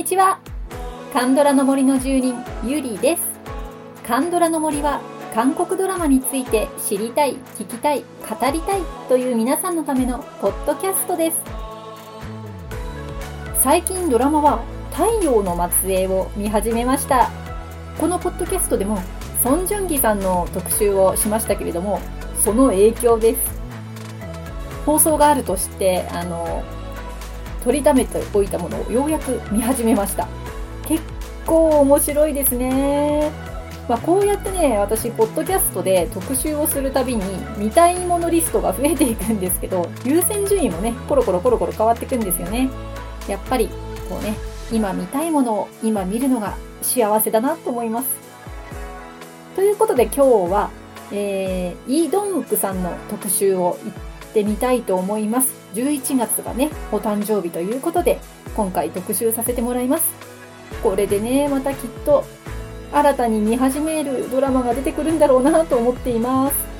にちは。カンドラの森の住人、ゆりです。カンドラの森は、韓国ドラマについて知りたい、聞きたい、語りたいという皆さんのためのポッドキャストです。最近ドラマは、太陽の末裔を見始めました。このポッドキャストでも、ソン・ジュンギさんの特集をしましたけれども、その影響です。放送があるとして、あの、取りためておいたものをようやく見始めました。結構面白いですね。まあ、こうやってね、私、ポッドキャストで特集をするたびに、見たいものリストが増えていくんですけど、優先順位もね、コロコロコロコロ変わっていくんですよね。やっぱり、こうね、今見たいものを今見るのが幸せだなと思います。ということで今日は、えー、イ・ドンクさんの特集を行ってみたいと思います。11月がね、お誕生日ということで、今回特集させてもらいます。これでね、またきっと、新たに見始めるドラマが出てくるんだろうなと思っています。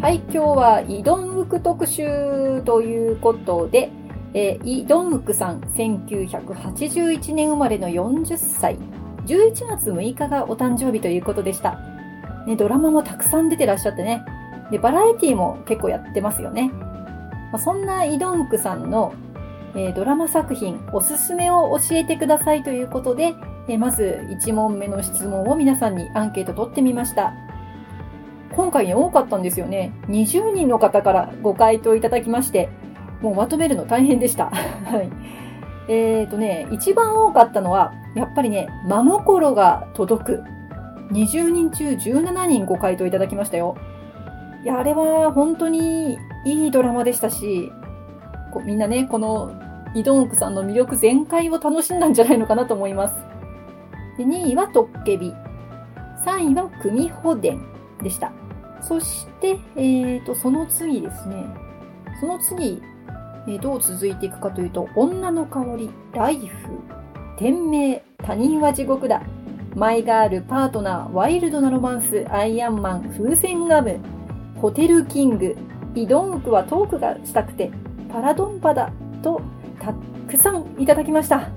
はい、今日はイドンウク特集ということで、えー、イ・ドンウクさん、1981年生まれの40歳。11月6日がお誕生日ということでした。ね、ドラマもたくさん出てらっしゃってね。で、バラエティも結構やってますよね。まあ、そんなイ・ドンウクさんの、えー、ドラマ作品、おすすめを教えてくださいということで、えー、まず1問目の質問を皆さんにアンケート取ってみました。今回ね多かったんですよね。20人の方からご回答いただきまして、もうまとめるの大変でした。はい。えっ、ー、とね、一番多かったのは、やっぱりね、真心が届く。20人中17人ご回答いただきましたよ。いや、あれは本当にいいドラマでしたし、こみんなね、このイドンクさんの魅力全開を楽しんだんじゃないのかなと思います。で2位はトッケビ。3位はクミホデンでした。そして、えっ、ー、と、その次ですね。その次、えどう続いていくかというと、女の香り、ライフ、天命、他人は地獄だ、マイガール、パートナー、ワイルドなロマンス、アイアンマン、風船ガム、ホテルキング、イドンクはトークがしたくて、パラドンパだ、と、たくさんいただきました。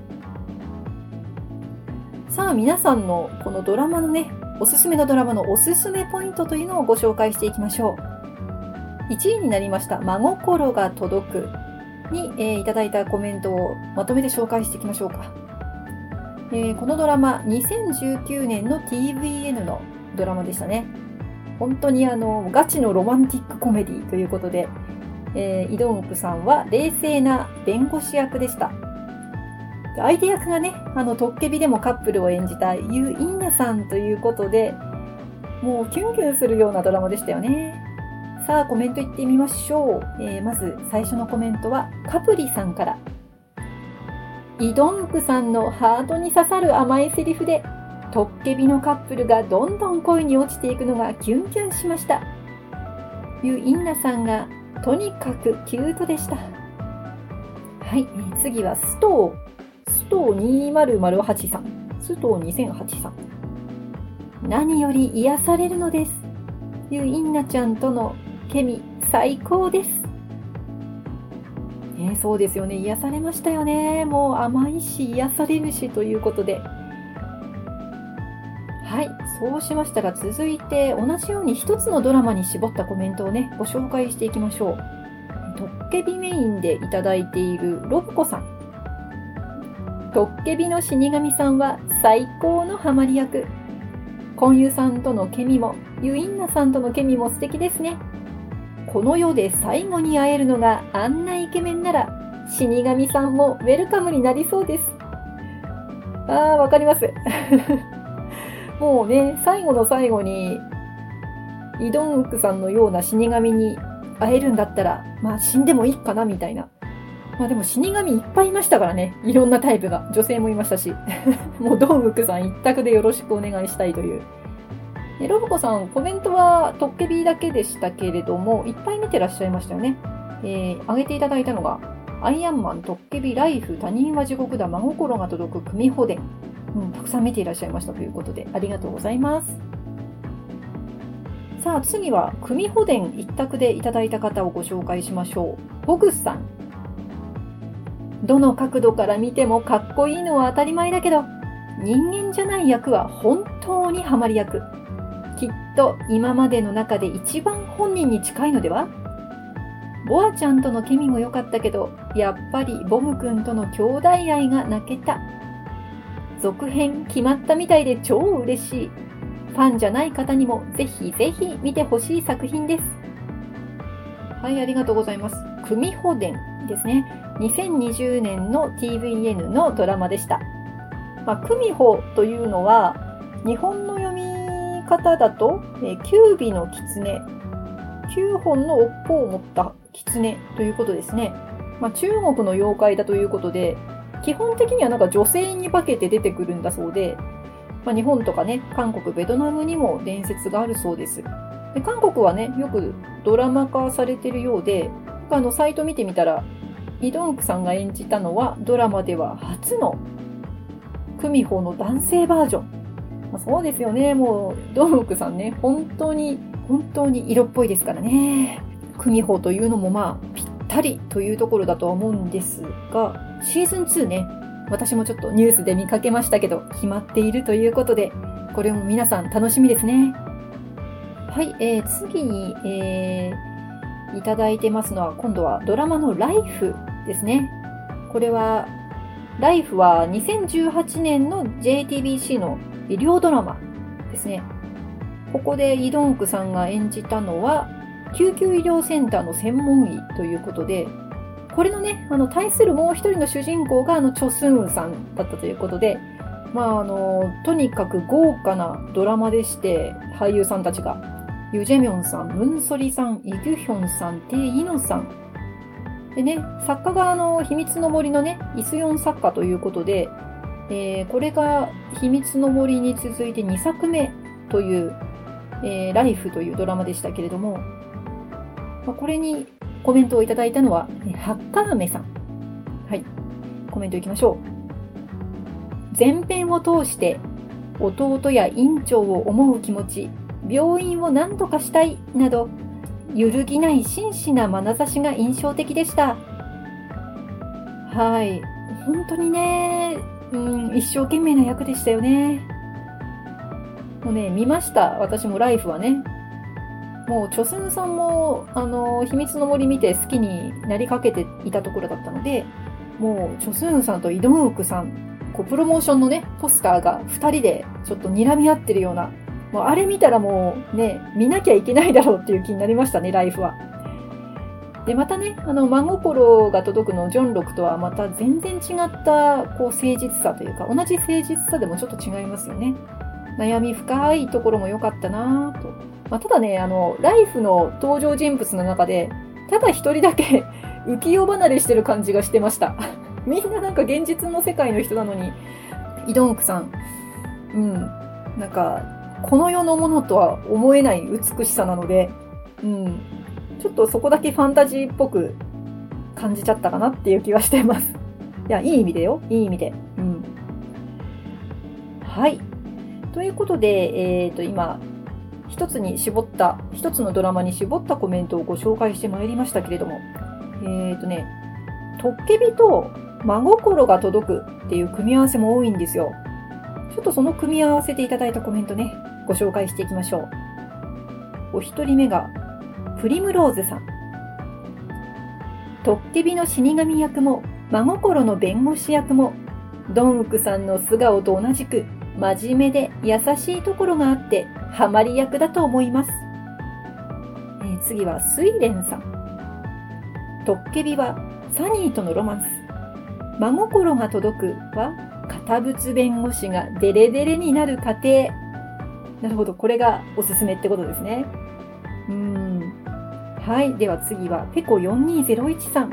さあ、皆さんのこのドラマのね、おすすめのドラマのおすすめポイントというのをご紹介していきましょう。1位になりました、真心が届く。に、えー、いただいたコメントをまとめて紹介していきましょうか。えー、このドラマ、2019年の TVN のドラマでしたね。本当にあの、ガチのロマンティックコメディということで、えー、イドンクさんは冷静な弁護士役でした。相手役がね、あの、トッケビでもカップルを演じたユー・インナさんということで、もうキュンキュンするようなドラマでしたよね。さあ、コメントいってみましょう。えー、まず最初のコメントは、カプリさんから。イドンクさんのハートに刺さる甘いセリフで、トッケビのカップルがどんどん恋に落ちていくのがキュンキュンしました。ユインナさんが、とにかくキュートでした。はい、次はストー。ストー2008さん。ストー2008さん。何より癒されるのです。ユインナちゃんとのケミ、最高です。ね、そうですよね。癒されましたよね。もう甘いし、癒されるしということで。はい。そうしましたら続いて同じように一つのドラマに絞ったコメントをね、ご紹介していきましょう。トッケビメインでいただいているロブコさん。トッケビの死神さんは最高のハマり役。コンユさんとのケミも、ユインナさんとのケミも素敵ですね。この世で最後に会えるのがあんなイケメンなら、死神さんもウェルカムになりそうです。ああ、わかります。もうね、最後の最後に、イドンウクさんのような死神に会えるんだったら、まあ死んでもいいかな、みたいな。まあでも死神いっぱいいましたからね。いろんなタイプが。女性もいましたし。もうドンウクさん一択でよろしくお願いしたいという。えロボコさん、コメントはトッケビだけでしたけれども、いっぱい見てらっしゃいましたよね。えー、挙げていただいたのが、アイアンマン、トッケビ、ライフ、他人は地獄だ、真心が届く、組ホデン、うん、たくさん見ていらっしゃいましたということで、ありがとうございます。さあ、次は、組保伝一択でいただいた方をご紹介しましょう。ホグスさん。どの角度から見てもかっこいいのは当たり前だけど、人間じゃない役は本当にハマり役。と今までの中で一番本人に近いのでは？ボアちゃんとのケミも良かったけど、やっぱりボム君との兄弟愛が泣けた。続編決まったみたいで超嬉しい。ファンじゃない方にもぜひぜひ見てほしい作品です。はい、ありがとうございます。組保伝ですね。2020年の TVN のドラマでした。まあ、組保というのは、日本の方だと、えー、尾の狐、9本の尾っぽを持った狐ということですね。まあ、中国の妖怪だということで、基本的にはなんか女性に化けて出てくるんだそうで、まあ、日本とかね、韓国、ベトナムにも伝説があるそうです。で韓国はね、よくドラマ化されてるようで、あの、サイト見てみたら、イ・ドンクさんが演じたのはドラマでは初のクミホの男性バージョン。まあ、そうですよね。もう、ドンクさんね、本当に、本当に色っぽいですからね。クミホというのもまあ、ぴったりというところだとは思うんですが、シーズン2ね、私もちょっとニュースで見かけましたけど、決まっているということで、これも皆さん楽しみですね。はい、えー、次に、えー、いただいてますのは、今度はドラマのライフですね。これは、ライフは2018年の JTBC の医療ドラマですね。ここでイ・ドンクさんが演じたのは、救急医療センターの専門医ということで、これのね、あの、対するもう一人の主人公が、あの、チョスンウンさんだったということで、まあ、あの、とにかく豪華なドラマでして、俳優さんたちが、ユジェミョンさん、ムンソリさん、イギュヒョンさん、テイ・イノさん。でね、作家があの、秘密の森のね、イスヨン作家ということで、えー、これが秘密の森に続いて2作目という、えー、ライフというドラマでしたけれども、まあ、これにコメントをいただいたのは、ハッカーメさん。はい。コメントいきましょう。前編を通して、弟や院長を思う気持ち、病院を何とかしたい、など、揺るぎない真摯な眼差しが印象的でした。はい。本当にね、うん、一生懸命な役でしたよね。もうね、見ました。私もライフはね。もう、チョスンさんも、あの、秘密の森見て好きになりかけていたところだったので、もう、チョスンさんとイドンウクさん、こう、プロモーションのね、ポスターが二人でちょっと睨み合ってるような、もうあれ見たらもうね、見なきゃいけないだろうっていう気になりましたね、ライフは。で、またね、あの、真心が届くのジョンロクとはまた全然違った、こう、誠実さというか、同じ誠実さでもちょっと違いますよね。悩み深いところも良かったなぁと。まあ、ただね、あの、ライフの登場人物の中で、ただ一人だけ 浮世離れしてる感じがしてました。みんななんか現実の世界の人なのに、イドンクさん、うん、なんか、この世のものとは思えない美しさなので、うん、ちょっとそこだけファンタジーっぽく感じちゃったかなっていう気がしてます。いや、いい意味でよ。いい意味で。うん。はい。ということで、えっ、ー、と、今、一つに絞った、一つのドラマに絞ったコメントをご紹介してまいりましたけれども、えっ、ー、とね、トッケビと真心が届くっていう組み合わせも多いんですよ。ちょっとその組み合わせていただいたコメントね、ご紹介していきましょう。お一人目が、プリムローズさん。トッケビの死神役も、真心の弁護士役も、ドンウクさんの素顔と同じく、真面目で優しいところがあって、ハマり役だと思います。えー、次は、スイレンさん。トッケビは、サニーとのロマンス。真心が届くは、堅物弁護士がデレデレになる過程。なるほど、これがおすすめってことですね。うん。はい。では次は、ペコ4201さん。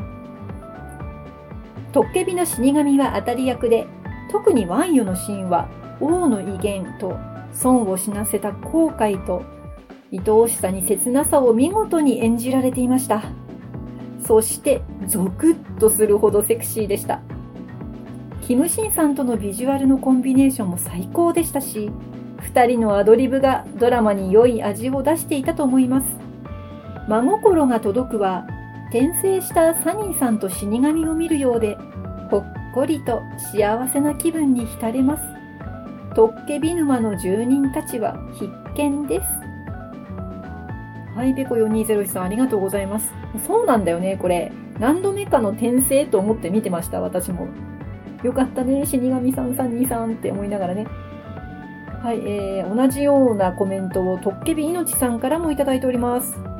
トッケビの死神は当たり役で、特にワンヨのシーンは、王の威厳と損を死なせた後悔と愛おしさに切なさを見事に演じられていました。そして、ゾクッとするほどセクシーでした。キムシンさんとのビジュアルのコンビネーションも最高でしたし、2人のアドリブがドラマに良い味を出していたと思います。真心が届くは、転生したサニーさんと死神を見るようで、ほっこりと幸せな気分に浸れます。トッケビ沼の住人たちは必見です。はい、ペコ4201さんありがとうございます。そうなんだよね、これ。何度目かの転生と思って見てました、私も。よかったね、死神さん、サニーさんって思いながらね。はい、えー、同じようなコメントをトッケビいのちさんからもいただいております。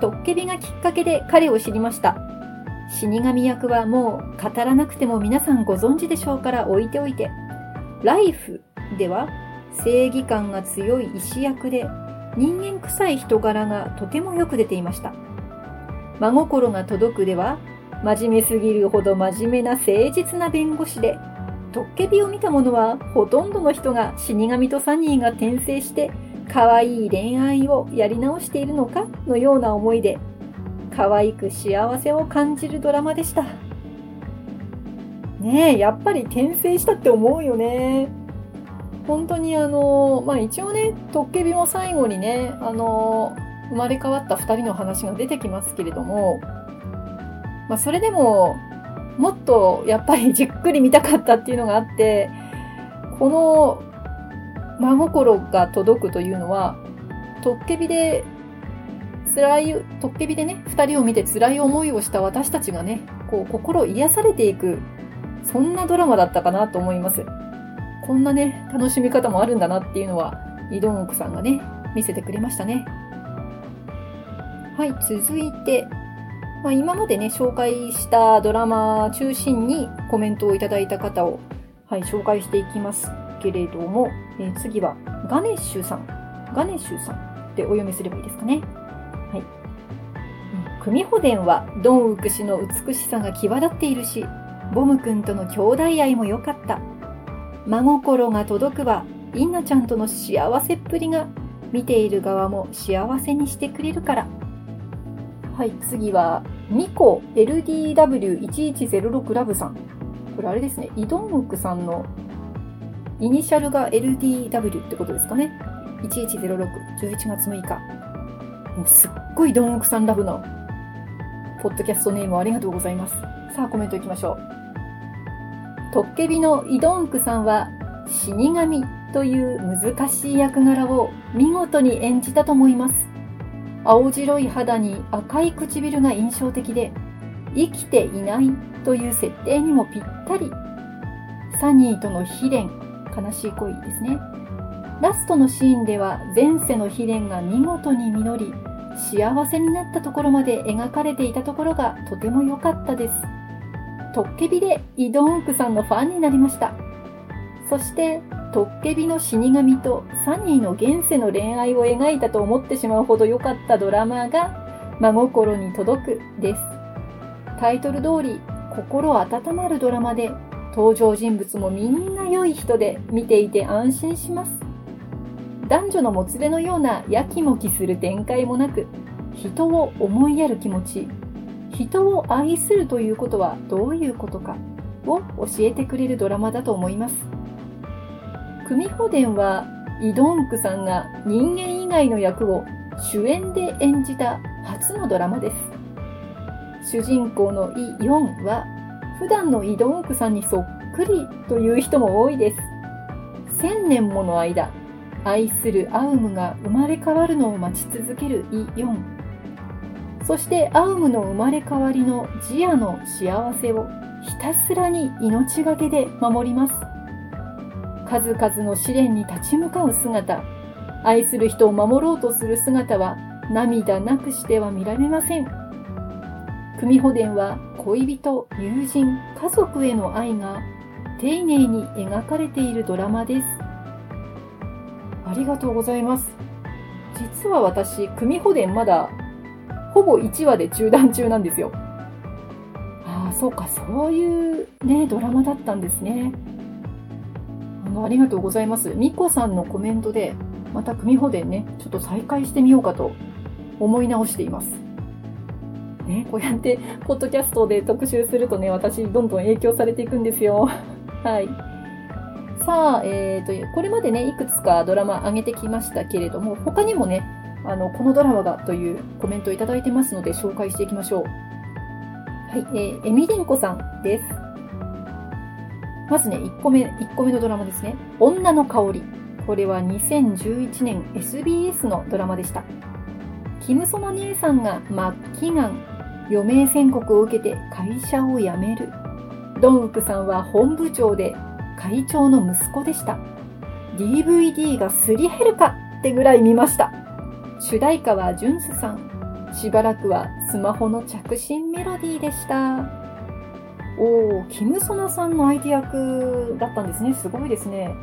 トッケビがきっかけで彼を知りました。死神役はもう語らなくても皆さんご存知でしょうから置いておいて。ライフでは正義感が強い医師役で人間臭い人柄がとてもよく出ていました。真心が届くでは真面目すぎるほど真面目な誠実な弁護士で、トッケビを見た者はほとんどの人が死神とサニーが転生して可愛い恋愛をやり直しているのかのような思いで、可愛く幸せを感じるドラマでした。ねえ、やっぱり転生したって思うよね。本当にあの、まあ一応ね、トッケビも最後にね、あの、生まれ変わった二人の話が出てきますけれども、まあ、それでも、もっとやっぱりじっくり見たかったっていうのがあって、この真心が届くというのは、トッケビで辛い、トッケビでね、二人を見て辛い思いをした私たちがね、こう心癒されていく、そんなドラマだったかなと思います。こんなね、楽しみ方もあるんだなっていうのは、イドンオクさんがね、見せてくれましたね。はい、続いて、まあ、今までね、紹介したドラマ中心にコメントをいただいた方を、はい、紹介していきますけれども、えー、次はガネッシュさん。ガネッシュさんってお読みすればいいですかね。はい。組穂伝はドンウク氏の美しさが際立っているし、ボム君との兄弟愛も良かった。真心が届くは、インナちゃんとの幸せっぷりが見ている側も幸せにしてくれるから。はい、次は、ミコ LDW1106 ラブさん。これあれですね、イドンウクさんのイニシャルが LDW ってことですかね。1106、11月6日。もうすっごいドンウクさんラブの、ポッドキャストネームありがとうございます。さあ、コメントいきましょう。トッケビのイドンクさんは、死神という難しい役柄を見事に演じたと思います。青白い肌に赤い唇が印象的で、生きていないという設定にもぴったり。サニーとの悲恋、悲しい恋ですね。ラストのシーンでは前世の悲恋が見事に実り、幸せになったところまで描かれていたところがとても良かったです。トッケビでイドンウクさんのファンになりました。そしてトッケビの死神とサニーの現世の恋愛を描いたと思ってしまうほど良かったドラマが真心に届くです。タイトル通り心温まるドラマで登場人物もみんな良い人で見ていて安心します。男女のもつれのようなやきもきする展開もなく人を思いやる気持ち、人を愛するということはどういうことかを教えてくれるドラマだと思います。組穂伝はイドンクさんが人間以外の役を主演で演じた初のドラマです。主人公のイ・ヨンは普段のイドンクさんにそっくりという人も多いです。千年もの間、愛するアウムが生まれ変わるのを待ち続けるイ・ヨン。そしてアウムの生まれ変わりのジアの幸せをひたすらに命がけで守ります。数々の試練に立ち向かう姿、愛する人を守ろうとする姿は涙なくしては見られません。組穂伝は恋人、友人、家族への愛が丁寧に描かれているドラマです。ありがとうございます。実は私、組穂伝まだほぼ1話で中断中なんですよ。ああ、そうか、そういうね、ドラマだったんですね。ありがとうございます。みこさんのコメントで、また組保伝ね、ちょっと再開してみようかと思い直しています。ね、こうやって、ポッドキャストで特集するとね、私、どんどん影響されていくんですよ。はい。さあ、えーと、これまでね、いくつかドラマ上げてきましたけれども、他にもね、あの、このドラマがというコメントをいただいてますので、紹介していきましょう。はい、えー、エミリンコさんです。まずね、1個目、1個目のドラマですね。女の香り。これは2011年 SBS のドラマでした。キムソの姉さんが末期がん、余命宣告を受けて会社を辞める。ドンウクさんは本部長で会長の息子でした。DVD がすり減るかってぐらい見ました。主題歌はジュンスさん。しばらくはスマホの着信メロディーでした。おー、キムソナさんの相手役だったんですね。すごいですね。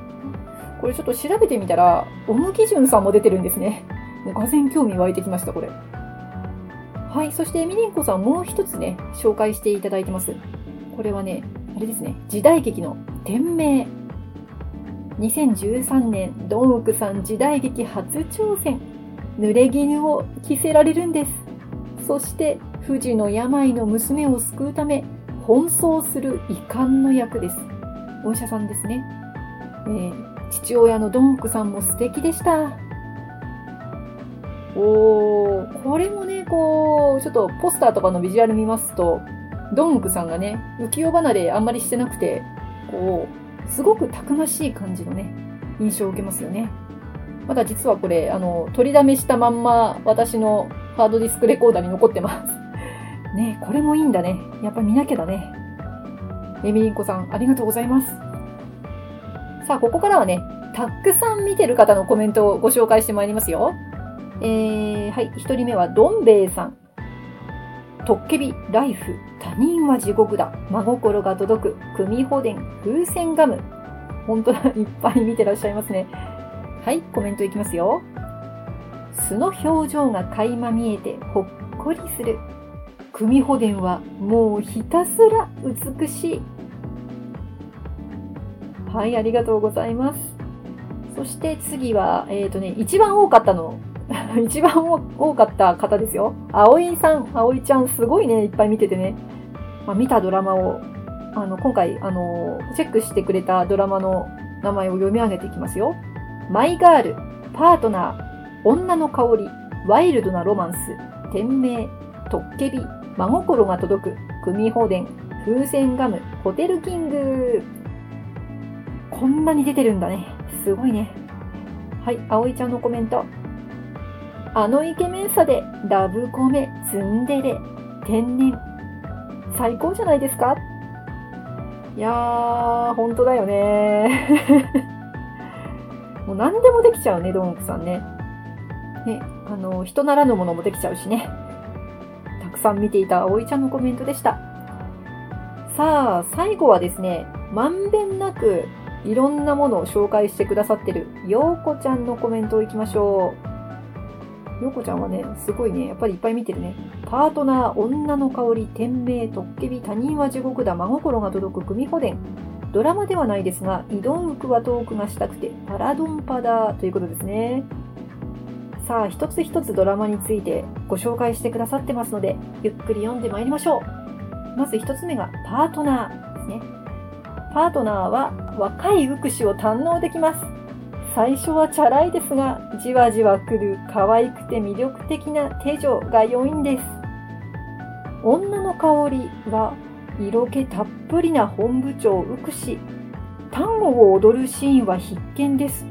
これちょっと調べてみたら、オムギジュンさんも出てるんですね。もうがぜ興味湧いてきました、これ。はい、そしてミリンコさんもう一つね、紹介していただいてます。これはね、あれですね、時代劇の店名。2013年、ドンウクさん時代劇初挑戦。濡れ衣を着せられるんです。そして、富士の病の娘を救うため、奔走する遺憾の役です。お医者さんですね。えー、父親のドンクさんも素敵でした。おー、これもね、こう、ちょっとポスターとかのビジュアル見ますと、ドンウクさんがね、浮世離れあんまりしてなくて、こう、すごくたくましい感じのね、印象を受けますよね。まだ実はこれ、あの、取りだめしたまんま私のハードディスクレコーダーに残ってます。ねこれもいいんだね。やっぱ見なきゃだね。エミリンコさん、ありがとうございます。さあ、ここからはね、たくさん見てる方のコメントをご紹介してまいりますよ。えー、はい、一人目はどん兵衛さん。トッケビ、ライフ、他人は地獄だ、真心が届く、組保伝、風船ガム。本当だ、いっぱい見てらっしゃいますね。はい、コメントいきますよ。素の表情が垣間見えてほっこりする。組保伝はもうひたすら美しい。はい、ありがとうございます。そして次は、えっ、ー、とね、一番多かったの 一番多かった方ですよ。葵さん、葵ちゃん、すごいね、いっぱい見ててね。まあ、見たドラマを、あの、今回、あの、チェックしてくれたドラマの名前を読み上げていきますよ。マイガール、パートナー、女の香り、ワイルドなロマンス、天命、トッケビ、真心が届く、組放電、風船ガム、ホテルキング。こんなに出てるんだね。すごいね。はい、葵ちゃんのコメント。あのイケメンさでラブコメ、ツンデレ、天然。最高じゃないですか？いやー、ほんとだよね もう何でもできちゃうね、ドンクさんね。ね、あの、人ならぬものもできちゃうしね。たくさん見ていた葵ちゃんのコメントでした。さあ、最後はですね、まんべんなくいろんなものを紹介してくださってる、ようこちゃんのコメントをいきましょう。よこちゃんはね、すごいね、やっぱりいっぱい見てるね。パートナー、女の香り、天命、トッケビ、他人は地獄だ、真心が届く、組保伝。ドラマではないですが、イドンウクはトークがしたくて、パラドンパダーということですね。さあ、一つ一つドラマについてご紹介してくださってますので、ゆっくり読んでまいりましょう。まず一つ目が、パートナーですね。パートナーは若い福祉を堪能できます。最初はチャラいですが、じわじわ来る可愛くて魅力的な手女が良いんです。女の香りは色気たっぷりな本部長ウクシ。単語を踊るシーンは必見です。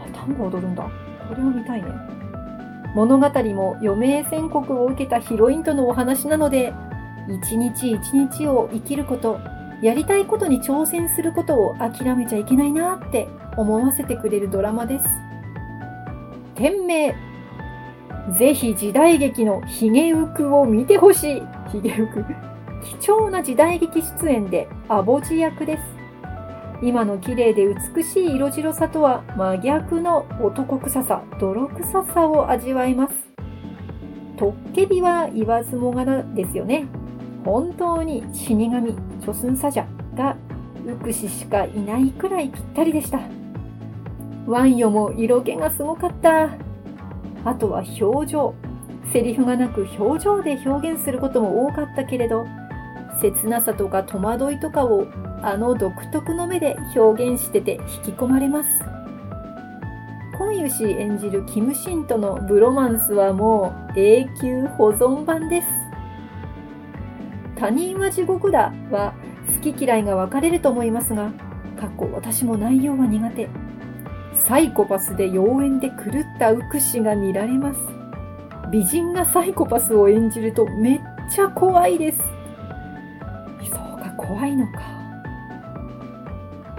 あ、単語踊るんだ。これを見たいね。物語も余命宣告を受けたヒロインとのお話なので、一日一日を生きること、やりたいことに挑戦することを諦めちゃいけないなって思わせてくれるドラマです。店名。ぜひ時代劇のヒゲウクを見てほしい。ヒゲウク。貴重な時代劇出演でアボジ役です。今の綺麗で美しい色白さとは真逆の男臭さ、泥臭さを味わえます。トッケビは言わずもがなですよね。本当に死神、諸寸サジャが、ウクシしかいないくらいぴったりでした。ワンヨも色気がすごかった。あとは表情。セリフがなく表情で表現することも多かったけれど、切なさとか戸惑いとかをあの独特の目で表現してて引き込まれます。今湯氏演じるキムシンとのブロマンスはもう永久保存版です。他人は地獄だは好き嫌いが分かれると思いますが、過去私も内容は苦手。サイコパスで妖艶で狂った浮死が見られます。美人がサイコパスを演じるとめっちゃ怖いです。そうか、怖いのか。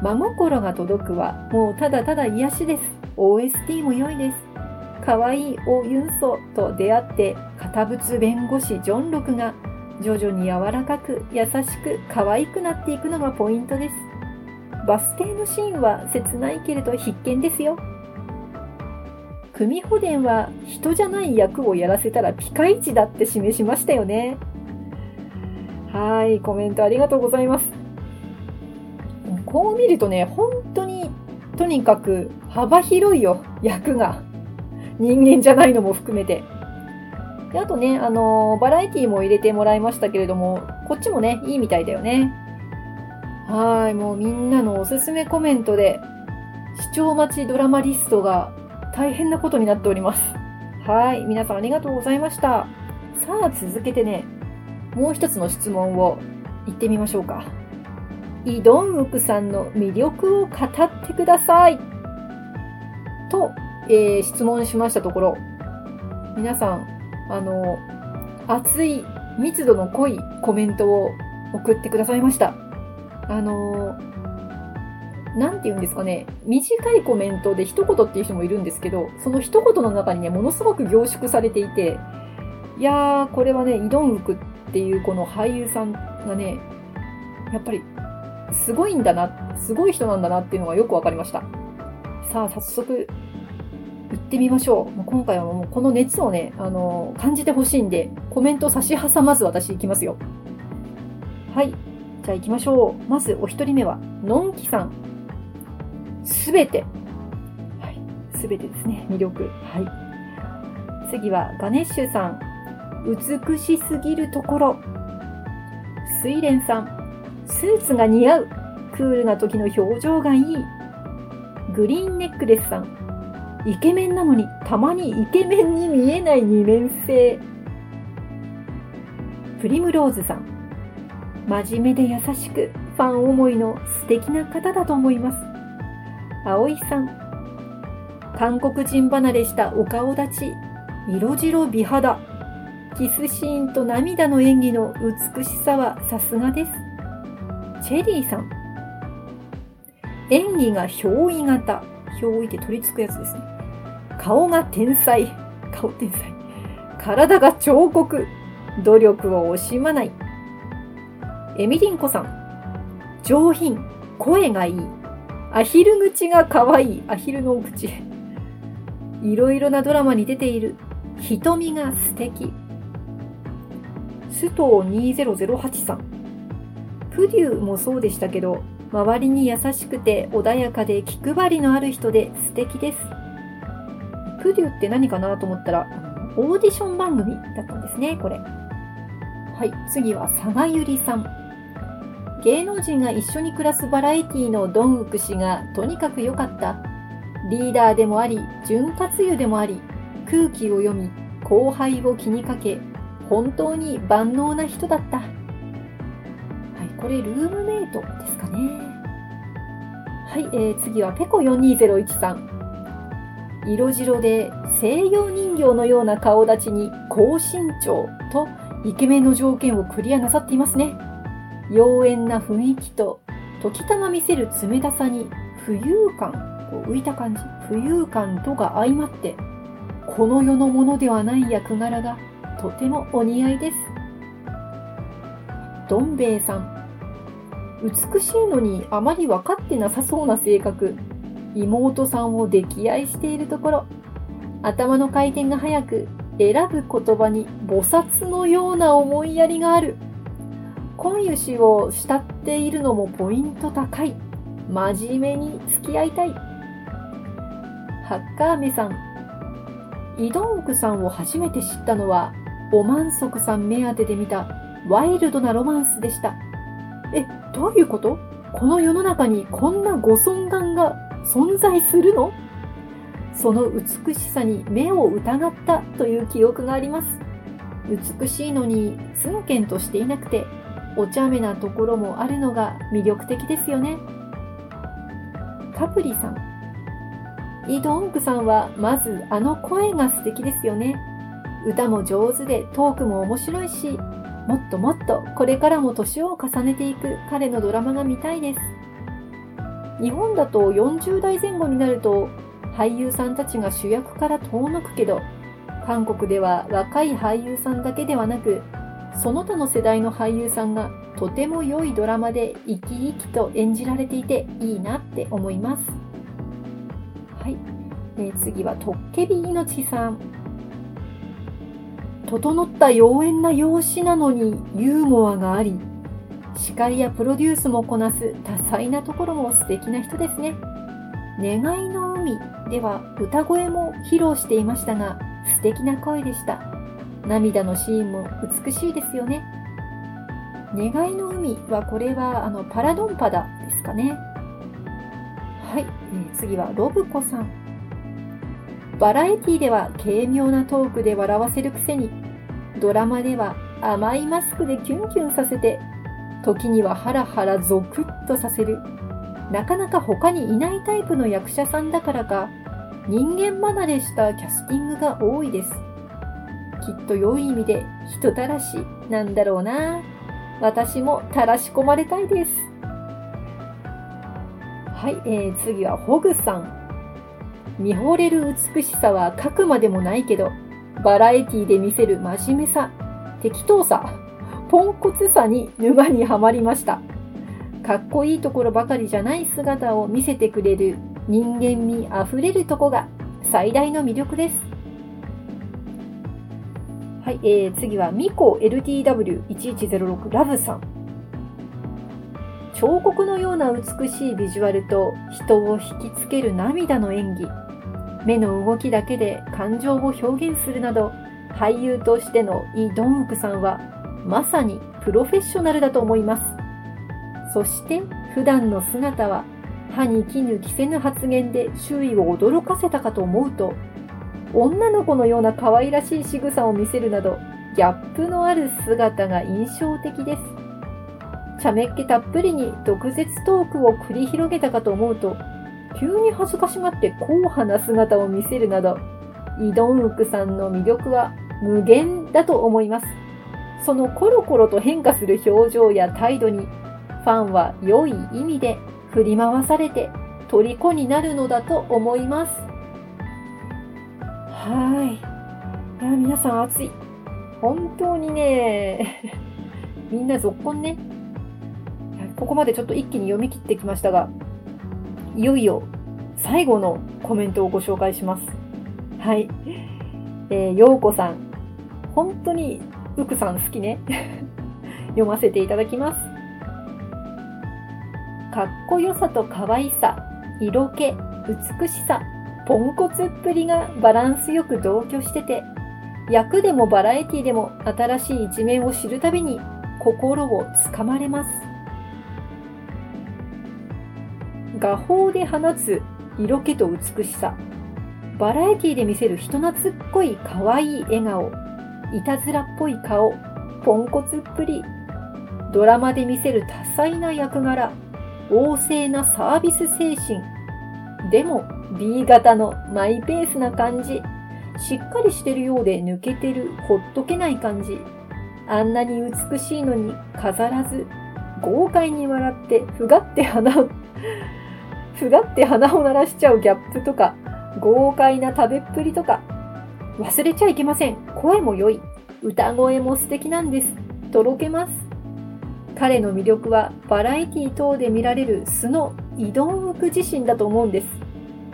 真心が届くはもうただただ癒しです。OST も良いです。可愛いオ・ユンソと出会って堅物弁護士ジョン・ロクが徐々に柔らかく優しく可愛くなっていくのがポイントです。バス停のシーンは切ないけれど必見ですよ。組保伝は人じゃない役をやらせたらピカイチだって示しましたよね。はい、コメントありがとうございます。こう見るとね、本当にとにかく幅広いよ、役が。人間じゃないのも含めて。で、あとね、あのー、バラエティも入れてもらいましたけれども、こっちもね、いいみたいだよね。はい、もうみんなのおすすめコメントで、視聴待ちドラマリストが大変なことになっております。はい、皆さんありがとうございました。さあ、続けてね、もう一つの質問を言ってみましょうか。イ・ドンウクさんの魅力を語ってください。と、えー、質問しましたところ、皆さん、あの、熱い密度の濃いコメントを送ってくださいました。あの、なんて言うんですかね、短いコメントで一言っていう人もいるんですけど、その一言の中にね、ものすごく凝縮されていて、いやー、これはね、イドンウクっていうこの俳優さんがね、やっぱり、すごいんだな、すごい人なんだなっていうのがよくわかりました。さあ、早速、行ってみましょう。今回はもうこの熱をね、あの感じてほしいんで、コメント差し挟まず私行きますよ。はい。じゃあ行きましょう。まずお一人目は、のんきさん。すべて。はい。すべてですね。魅力。はい。次は、ガネッシュさん。美しすぎるところ。睡蓮さん。スーツが似合う。クールな時の表情がいい。グリーンネックレスさん。イケメンなのにたまにイケメンに見えない二面性。プリムローズさん。真面目で優しくファン思いの素敵な方だと思います。葵さん。韓国人離れしたお顔立ち、色白美肌。キスシーンと涙の演技の美しさはさすがです。チェリーさん。演技が憑依型。表をいて取り付くやつですね。顔が天才。顔天才。体が彫刻。努力を惜しまない。エミリンコさん。上品。声がいい。アヒル口が可愛い。アヒルの口。いろいろなドラマに出ている。瞳が素敵。須藤2008さん。プデューもそうでしたけど、周りに優しくて穏やかで気配りのある人で素敵です。プデューって何かなと思ったら、オーディション番組だったんですね、これ。はい、次は佐賀ゆりさん。芸能人が一緒に暮らすバラエティのドンウク氏がとにかく良かった。リーダーでもあり、潤滑油でもあり、空気を読み、後輩を気にかけ、本当に万能な人だった。はいこれルームメイトですかね。はい、えー、次はペコ4201さん。色白で西洋人形のような顔立ちに高身長とイケメンの条件をクリアなさっていますね。妖艶な雰囲気と時たま見せる冷たさに浮遊感、こう浮いた感じ、浮遊感とが相まって、この世のものではない役柄がとてもお似合いです。どん兵衛さん。美しいのにあまり分かってなさそうな性格。妹さんを溺愛しているところ。頭の回転が速く、選ぶ言葉に菩薩のような思いやりがある。今湯氏を慕っているのもポイント高い。真面目に付き合いたい。ハッカーメさん。イドンクさんを初めて知ったのは、オマンソクさん目当てで見たワイルドなロマンスでした。え、どういうこと？この世の中にこんなご尊顔が存在するの？その美しさに目を疑ったという記憶があります。美しいのにツンケンとしていなくて、お茶目なところもあるのが魅力的ですよね。カプリさん。イ・ドンクさんはまずあの声が素敵ですよね。歌も上手でトークも面白いし、もっともっとこれからも年を重ねていく彼のドラマが見たいです。日本だと40代前後になると俳優さんたちが主役から遠のくけど、韓国では若い俳優さんだけではなく、その他の世代の俳優さんがとても良いドラマで生き生きと演じられていていいなって思います。はい。えー、次は、トッケビ命さん。整った妖艶な容姿なのにユーモアがあり、司会やプロデュースもこなす多彩なところも素敵な人ですね。願いの海では歌声も披露していましたが、素敵な声でした。涙のシーンも美しいですよね。願いの海はこれはあのパラドンパダですかね。はい、次はロブコさん。バラエティでは軽妙なトークで笑わせるくせに、ドラマでは甘いマスクでキュンキュンさせて、時にはハラハラゾクッとさせるなかなか他にいないタイプの役者さんだからか、人間離れしたキャスティングが多いです。きっと良い意味で人たらしなんだろうな。私もたらし込まれたいです。はい、えー、次はホグさん。見惚れる美しさは書くまでもないけど、バラエティで見せる真面目さ、適当さ、ポンコツさに沼にはまりました。かっこいいところばかりじゃない姿を見せてくれる人間味あふれるとこが最大の魅力です。はい、えー、次はミコ LTW1106 ラブさん。彫刻のような美しいビジュアルと人を引きつける涙の演技。目の動きだけで感情を表現するなど、俳優としてのイ・ドンウクさんはまさにプロフェッショナルだと思います。そして普段の姿は歯に衣着せぬ発言で周囲を驚かせたかと思うと、女の子のような可愛らしい仕草を見せるなど、ギャップのある姿が印象的です。茶目っ気たっぷりに毒舌トークを繰り広げたかと思うと、急に恥ずかしがって硬派な姿を見せるなど、イドンウクさんの魅力は無限だと思います。そのコロコロと変化する表情や態度にファンは良い意味で振り回されて虜になるのだと思います。はい。いや、皆さん熱い。本当にね、みんな続婚ね。ここまでちょっと一気に読み切ってきましたが、いよいよ最後のコメントをご紹介します。はい。えー、ようこさん。本当に、うくさん好きね。読ませていただきます。かっこよさと可愛さ、色気、美しさ、ポンコツっぷりがバランスよく同居してて、役でもバラエティでも新しい一面を知るたびに心をつかまれます。画法で放つ色気と美しさ、バラエティで見せる人懐っこい可愛い笑顔、いたずらっぽい顔、ポンコツっぷり、ドラマで見せる多彩な役柄、旺盛なサービス精神。でも B 型のマイペースな感じ。しっかりしてるようで抜けてる、ほっとけない感じ。あんなに美しいのに飾らず、豪快に笑って、ふがって鼻を、ふがって鼻を鳴らしちゃうギャップとか、豪快な食べっぷりとか、忘れちゃいけません。声も良い。歌声も素敵なんです。とろけます。彼の魅力はバラエティ等で見られる素の移動服自身だと思うんです。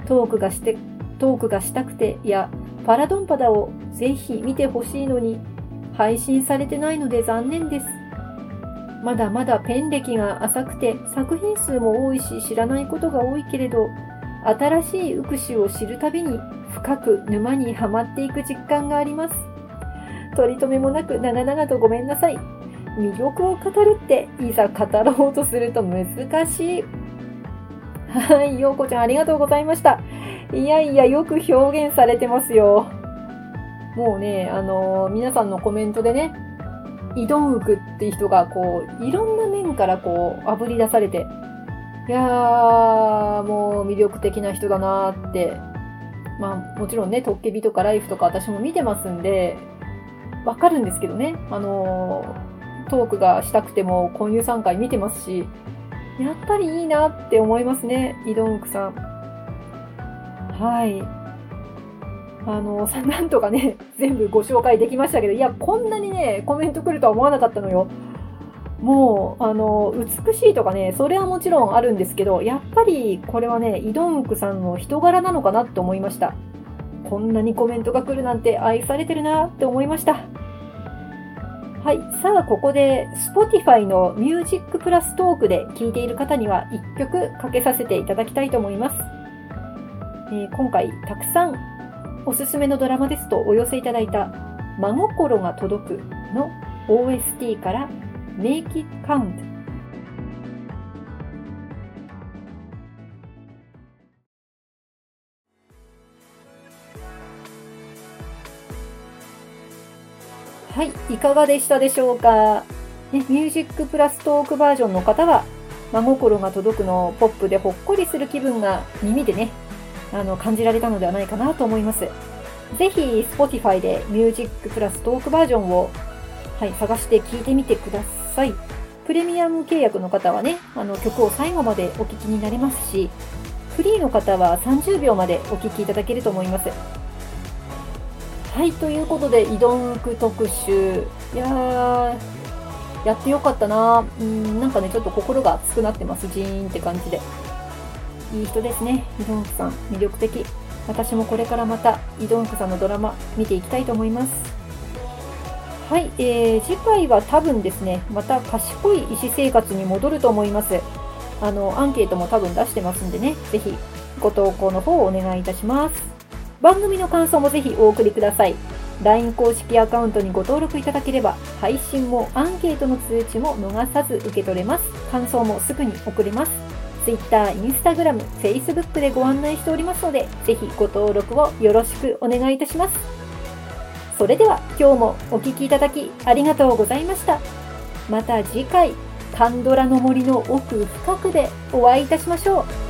トークがして、トークがしたくて、いや、パラドンパダをぜひ見てほしいのに、配信されてないので残念です。まだまだペン歴が浅くて作品数も多いし知らないことが多いけれど、新しいウクシを知るたびに深く沼にはまっていく実感があります。取り留めもなく長々とごめんなさい。魅力を語るっていざ語ろうとすると難しい。はい、ようこちゃんありがとうございました。いやいや、よく表現されてますよ。もうね、あのー、皆さんのコメントでね、イドンウクって人が、こう、いろんな面からこう、炙り出されて、いやー、もう魅力的な人だなーって、まあ、もちろんね、トッケビとかライフとか私も見てますんで、わかるんですけどね、あのー、トークがしたくても、混遊3回見てますし、やっぱりいいなって思いますね、イドンクさん。はい。あの、さ、なんとかね、全部ご紹介できましたけど、いや、こんなにね、コメント来るとは思わなかったのよ。もう、あの、美しいとかね、それはもちろんあるんですけど、やっぱりこれはね、イドンクさんの人柄なのかなって思いました。こんなにコメントが来るなんて愛されてるなって思いました。はい。さあ、ここで Spotify の Music プラストークで聴いている方には1曲かけさせていただきたいと思います。えー、今回たくさんおすすめのドラマですとお寄せいただいた真心が届くの OST から Make It Count はい、いかがでしたでしょうか、ね、ミュージックプラストークバージョンの方は真心が届くのポップでほっこりする気分が耳でねあの感じられたのではないかなと思います。ぜひ Spotify で Music プラストークバージョンを、はい、探して聴いてみてください。プレミアム契約の方はね、あの曲を最後までお聴きになれますし、フリーの方は30秒までお聴きいただけると思います。はい、ということで、イドンク特集。いやー、やってよかったなうん、なんかね、ちょっと心が熱くなってます。ジーンって感じで。いい人ですね。イドンクさん、魅力的。私もこれからまた、イドンクさんのドラマ、見ていきたいと思います。はい、えー、次回は多分ですね、また賢い医師生活に戻ると思います。あの、アンケートも多分出してますんでね、ぜひ、ご投稿の方をお願いいたします。番組の感想もぜひお送りください。LINE 公式アカウントにご登録いただければ、配信もアンケートの通知も逃さず受け取れます。感想もすぐに送れます。Twitter、Instagram、Facebook でご案内しておりますので、ぜひご登録をよろしくお願いいたします。それでは今日もお聴きいただきありがとうございました。また次回、カンドラの森の奥深くでお会いいたしましょう。